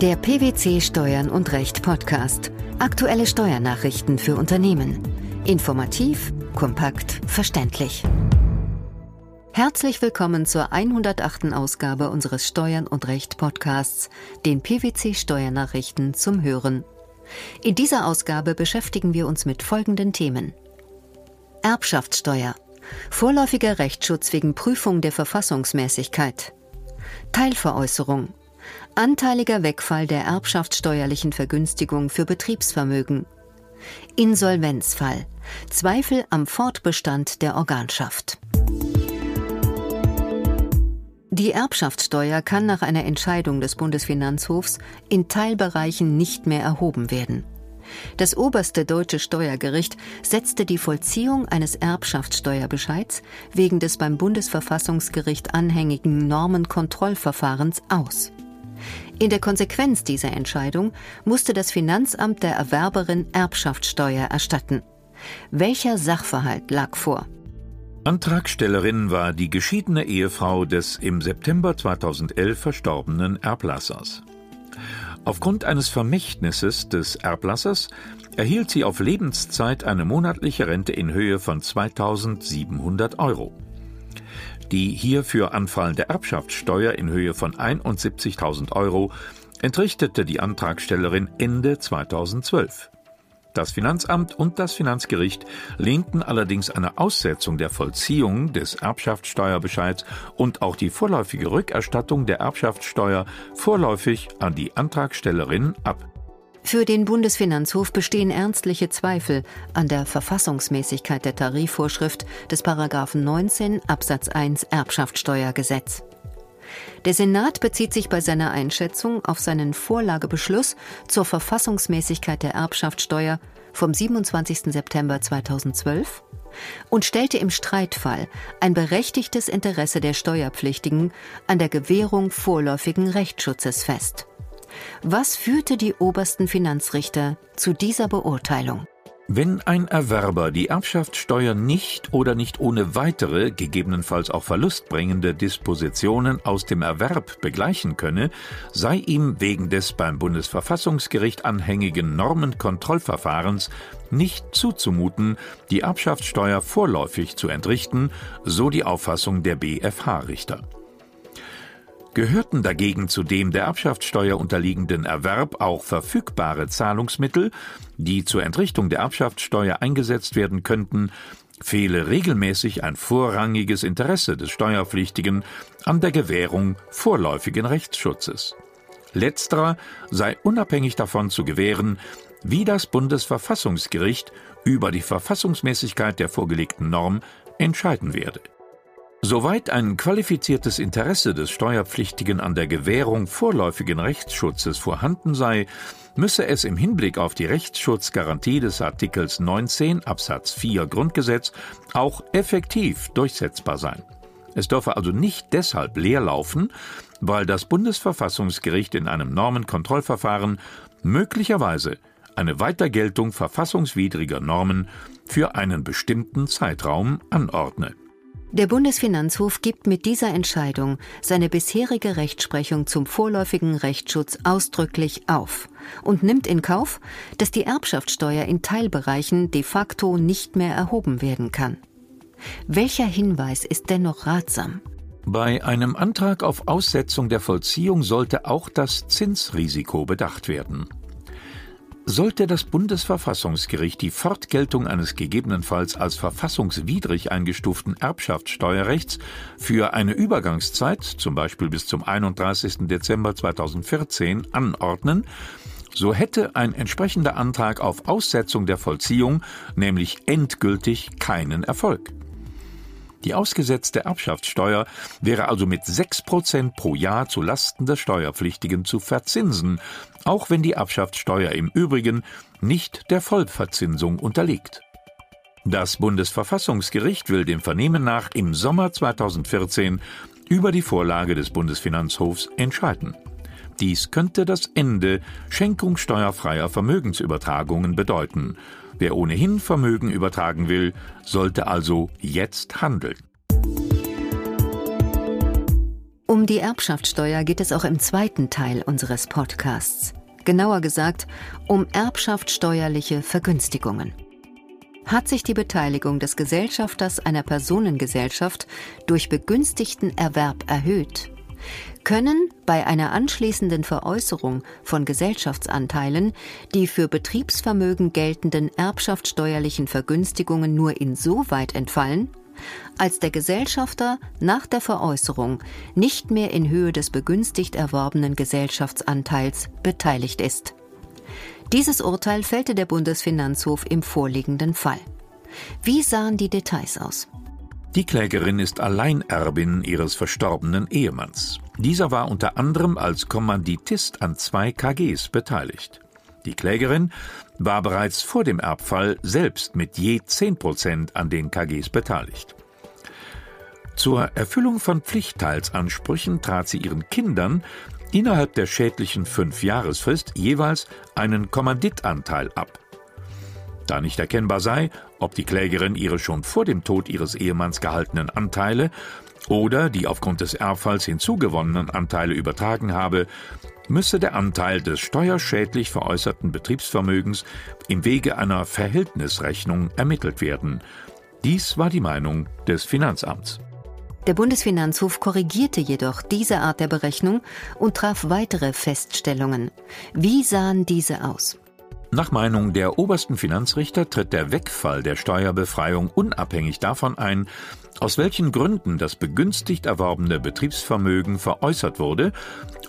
Der PwC Steuern und Recht Podcast. Aktuelle Steuernachrichten für Unternehmen. Informativ, kompakt, verständlich. Herzlich willkommen zur 108. Ausgabe unseres Steuern und Recht Podcasts, den PwC Steuernachrichten zum Hören. In dieser Ausgabe beschäftigen wir uns mit folgenden Themen. Erbschaftssteuer. Vorläufiger Rechtsschutz wegen Prüfung der Verfassungsmäßigkeit. Teilveräußerung. Anteiliger Wegfall der erbschaftssteuerlichen Vergünstigung für Betriebsvermögen. Insolvenzfall. Zweifel am Fortbestand der Organschaft. Die Erbschaftssteuer kann nach einer Entscheidung des Bundesfinanzhofs in Teilbereichen nicht mehr erhoben werden. Das oberste deutsche Steuergericht setzte die Vollziehung eines Erbschaftssteuerbescheids wegen des beim Bundesverfassungsgericht anhängigen Normenkontrollverfahrens aus. In der Konsequenz dieser Entscheidung musste das Finanzamt der Erwerberin Erbschaftssteuer erstatten. Welcher Sachverhalt lag vor? Antragstellerin war die geschiedene Ehefrau des im September 2011 verstorbenen Erblassers. Aufgrund eines Vermächtnisses des Erblassers erhielt sie auf Lebenszeit eine monatliche Rente in Höhe von 2700 Euro. Die hierfür anfallende Erbschaftssteuer in Höhe von 71.000 Euro entrichtete die Antragstellerin Ende 2012. Das Finanzamt und das Finanzgericht lehnten allerdings eine Aussetzung der Vollziehung des Erbschaftssteuerbescheids und auch die vorläufige Rückerstattung der Erbschaftssteuer vorläufig an die Antragstellerin ab. Für den Bundesfinanzhof bestehen ernstliche Zweifel an der Verfassungsmäßigkeit der Tarifvorschrift des Paragraphen 19 Absatz 1 Erbschaftssteuergesetz. Der Senat bezieht sich bei seiner Einschätzung auf seinen Vorlagebeschluss zur Verfassungsmäßigkeit der Erbschaftssteuer vom 27. September 2012 und stellte im Streitfall ein berechtigtes Interesse der Steuerpflichtigen an der Gewährung vorläufigen Rechtsschutzes fest. Was führte die obersten Finanzrichter zu dieser Beurteilung? Wenn ein Erwerber die Erbschaftssteuer nicht oder nicht ohne weitere, gegebenenfalls auch verlustbringende Dispositionen aus dem Erwerb begleichen könne, sei ihm wegen des beim Bundesverfassungsgericht anhängigen Normenkontrollverfahrens nicht zuzumuten, die Erbschaftssteuer vorläufig zu entrichten, so die Auffassung der BFH-Richter gehörten dagegen zu dem der Erbschaftssteuer unterliegenden Erwerb auch verfügbare Zahlungsmittel, die zur Entrichtung der Erbschaftssteuer eingesetzt werden könnten, fehle regelmäßig ein vorrangiges Interesse des Steuerpflichtigen an der Gewährung vorläufigen Rechtsschutzes. Letzterer sei unabhängig davon zu gewähren, wie das Bundesverfassungsgericht über die Verfassungsmäßigkeit der vorgelegten Norm entscheiden werde. Soweit ein qualifiziertes Interesse des Steuerpflichtigen an der Gewährung vorläufigen Rechtsschutzes vorhanden sei, müsse es im Hinblick auf die Rechtsschutzgarantie des Artikels 19 Absatz 4 Grundgesetz auch effektiv durchsetzbar sein. Es dürfe also nicht deshalb leer laufen, weil das Bundesverfassungsgericht in einem Normenkontrollverfahren möglicherweise eine Weitergeltung verfassungswidriger Normen für einen bestimmten Zeitraum anordne. Der Bundesfinanzhof gibt mit dieser Entscheidung seine bisherige Rechtsprechung zum vorläufigen Rechtsschutz ausdrücklich auf und nimmt in Kauf, dass die Erbschaftssteuer in Teilbereichen de facto nicht mehr erhoben werden kann. Welcher Hinweis ist dennoch ratsam? Bei einem Antrag auf Aussetzung der Vollziehung sollte auch das Zinsrisiko bedacht werden. Sollte das Bundesverfassungsgericht die Fortgeltung eines gegebenenfalls als verfassungswidrig eingestuften Erbschaftssteuerrechts für eine Übergangszeit, zum Beispiel bis zum 31. Dezember 2014, anordnen, so hätte ein entsprechender Antrag auf Aussetzung der Vollziehung nämlich endgültig keinen Erfolg. Die ausgesetzte Erbschaftssteuer wäre also mit 6% pro Jahr zu Lasten des Steuerpflichtigen zu verzinsen, auch wenn die Erbschaftssteuer im Übrigen nicht der Vollverzinsung unterliegt. Das Bundesverfassungsgericht will dem Vernehmen nach im Sommer 2014 über die Vorlage des Bundesfinanzhofs entscheiden. Dies könnte das Ende schenkungssteuerfreier Vermögensübertragungen bedeuten. Wer ohnehin Vermögen übertragen will, sollte also jetzt handeln. Um die Erbschaftssteuer geht es auch im zweiten Teil unseres Podcasts. Genauer gesagt um erbschaftssteuerliche Vergünstigungen. Hat sich die Beteiligung des Gesellschafters einer Personengesellschaft durch begünstigten Erwerb erhöht, können bei einer anschließenden Veräußerung von Gesellschaftsanteilen die für Betriebsvermögen geltenden erbschaftssteuerlichen Vergünstigungen nur insoweit entfallen, als der Gesellschafter nach der Veräußerung nicht mehr in Höhe des begünstigt erworbenen Gesellschaftsanteils beteiligt ist. Dieses Urteil fällte der Bundesfinanzhof im vorliegenden Fall. Wie sahen die Details aus? Die Klägerin ist Alleinerbin ihres verstorbenen Ehemanns. Dieser war unter anderem als Kommanditist an zwei KGs beteiligt. Die Klägerin war bereits vor dem Erbfall selbst mit je 10 Prozent an den KGs beteiligt. Zur Erfüllung von Pflichtteilsansprüchen trat sie ihren Kindern innerhalb der schädlichen Fünfjahresfrist jeweils einen Kommanditanteil ab. Da nicht erkennbar sei, ob die Klägerin ihre schon vor dem Tod ihres Ehemanns gehaltenen Anteile oder die aufgrund des Erbfalls hinzugewonnenen Anteile übertragen habe, müsse der Anteil des steuerschädlich veräußerten Betriebsvermögens im Wege einer Verhältnisrechnung ermittelt werden. Dies war die Meinung des Finanzamts. Der Bundesfinanzhof korrigierte jedoch diese Art der Berechnung und traf weitere Feststellungen. Wie sahen diese aus? Nach Meinung der obersten Finanzrichter tritt der Wegfall der Steuerbefreiung unabhängig davon ein, aus welchen Gründen das begünstigt erworbene Betriebsvermögen veräußert wurde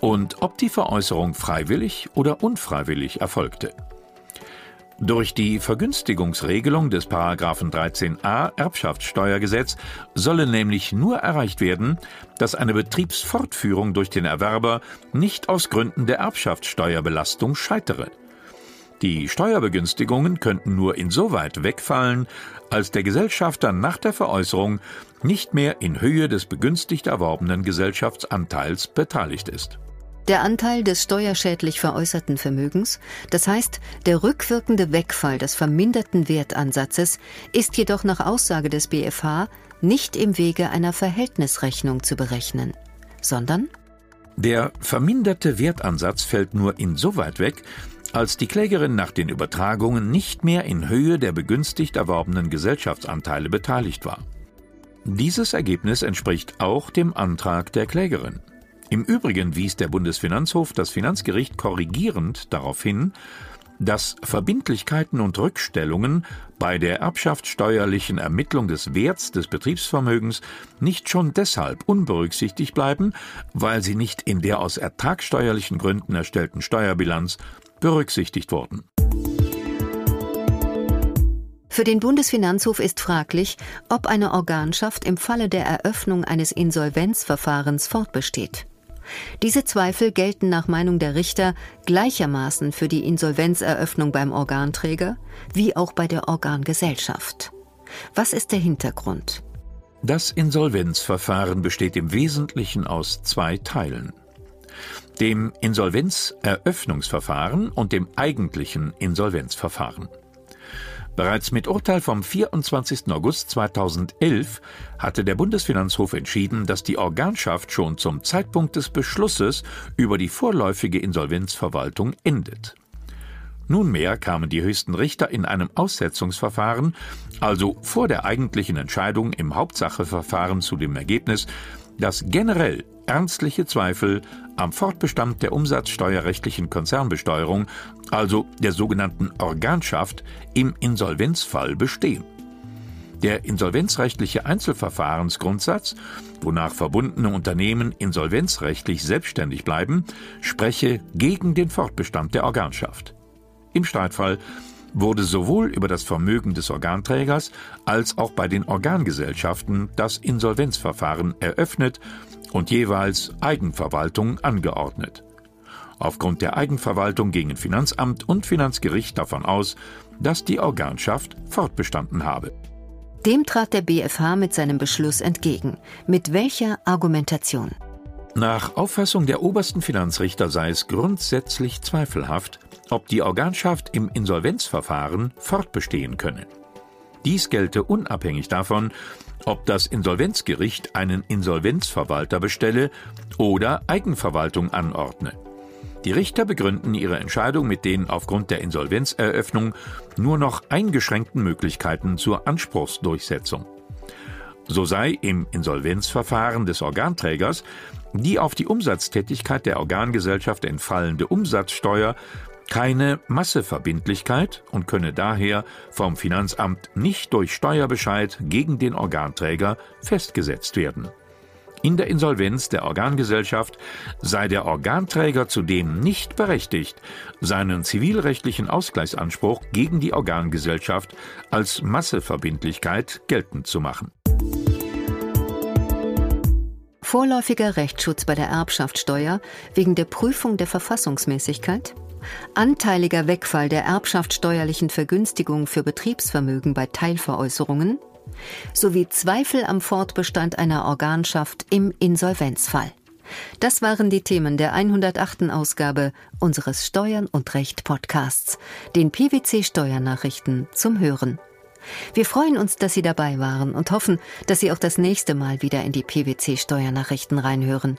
und ob die Veräußerung freiwillig oder unfreiwillig erfolgte. Durch die Vergünstigungsregelung des Paragraphen 13a Erbschaftssteuergesetz solle nämlich nur erreicht werden, dass eine Betriebsfortführung durch den Erwerber nicht aus Gründen der Erbschaftssteuerbelastung scheitere. Die Steuerbegünstigungen könnten nur insoweit wegfallen, als der Gesellschafter nach der Veräußerung nicht mehr in Höhe des begünstigt erworbenen Gesellschaftsanteils beteiligt ist. Der Anteil des steuerschädlich veräußerten Vermögens, das heißt der rückwirkende Wegfall des verminderten Wertansatzes, ist jedoch nach Aussage des BfH nicht im Wege einer Verhältnisrechnung zu berechnen, sondern der verminderte Wertansatz fällt nur insoweit weg, als die Klägerin nach den Übertragungen nicht mehr in Höhe der begünstigt erworbenen Gesellschaftsanteile beteiligt war. Dieses Ergebnis entspricht auch dem Antrag der Klägerin. Im Übrigen wies der Bundesfinanzhof das Finanzgericht korrigierend darauf hin, dass Verbindlichkeiten und Rückstellungen bei der erbschaftssteuerlichen Ermittlung des Werts des Betriebsvermögens nicht schon deshalb unberücksichtigt bleiben, weil sie nicht in der aus ertragssteuerlichen Gründen erstellten Steuerbilanz berücksichtigt wurden. Für den Bundesfinanzhof ist fraglich, ob eine Organschaft im Falle der Eröffnung eines Insolvenzverfahrens fortbesteht. Diese Zweifel gelten nach Meinung der Richter gleichermaßen für die Insolvenzeröffnung beim Organträger wie auch bei der Organgesellschaft. Was ist der Hintergrund? Das Insolvenzverfahren besteht im Wesentlichen aus zwei Teilen dem Insolvenzeröffnungsverfahren und dem eigentlichen Insolvenzverfahren. Bereits mit Urteil vom 24. August 2011 hatte der Bundesfinanzhof entschieden, dass die Organschaft schon zum Zeitpunkt des Beschlusses über die vorläufige Insolvenzverwaltung endet. Nunmehr kamen die höchsten Richter in einem Aussetzungsverfahren, also vor der eigentlichen Entscheidung im Hauptsacheverfahren zu dem Ergebnis, dass generell ernstliche Zweifel am Fortbestand der umsatzsteuerrechtlichen Konzernbesteuerung, also der sogenannten Organschaft, im Insolvenzfall bestehen. Der insolvenzrechtliche Einzelverfahrensgrundsatz, wonach verbundene Unternehmen insolvenzrechtlich selbstständig bleiben, spreche gegen den Fortbestand der Organschaft. Im Streitfall wurde sowohl über das Vermögen des Organträgers als auch bei den Organgesellschaften das Insolvenzverfahren eröffnet und jeweils Eigenverwaltung angeordnet. Aufgrund der Eigenverwaltung gingen Finanzamt und Finanzgericht davon aus, dass die Organschaft fortbestanden habe. Dem trat der BfH mit seinem Beschluss entgegen. Mit welcher Argumentation? Nach Auffassung der obersten Finanzrichter sei es grundsätzlich zweifelhaft, ob die Organschaft im Insolvenzverfahren fortbestehen könne. Dies gelte unabhängig davon, ob das Insolvenzgericht einen Insolvenzverwalter bestelle oder Eigenverwaltung anordne. Die Richter begründen ihre Entscheidung mit den aufgrund der Insolvenzeröffnung nur noch eingeschränkten Möglichkeiten zur Anspruchsdurchsetzung. So sei im Insolvenzverfahren des Organträgers die auf die Umsatztätigkeit der Organgesellschaft entfallende Umsatzsteuer keine Masseverbindlichkeit und könne daher vom Finanzamt nicht durch Steuerbescheid gegen den Organträger festgesetzt werden. In der Insolvenz der Organgesellschaft sei der Organträger zudem nicht berechtigt, seinen zivilrechtlichen Ausgleichsanspruch gegen die Organgesellschaft als Masseverbindlichkeit geltend zu machen. Vorläufiger Rechtsschutz bei der Erbschaftssteuer wegen der Prüfung der Verfassungsmäßigkeit, anteiliger Wegfall der erbschaftssteuerlichen Vergünstigung für Betriebsvermögen bei Teilveräußerungen, sowie Zweifel am Fortbestand einer Organschaft im Insolvenzfall. Das waren die Themen der 108. Ausgabe unseres Steuern und Recht Podcasts, den PwC Steuernachrichten zum Hören. Wir freuen uns, dass Sie dabei waren und hoffen, dass Sie auch das nächste Mal wieder in die PwC Steuernachrichten reinhören.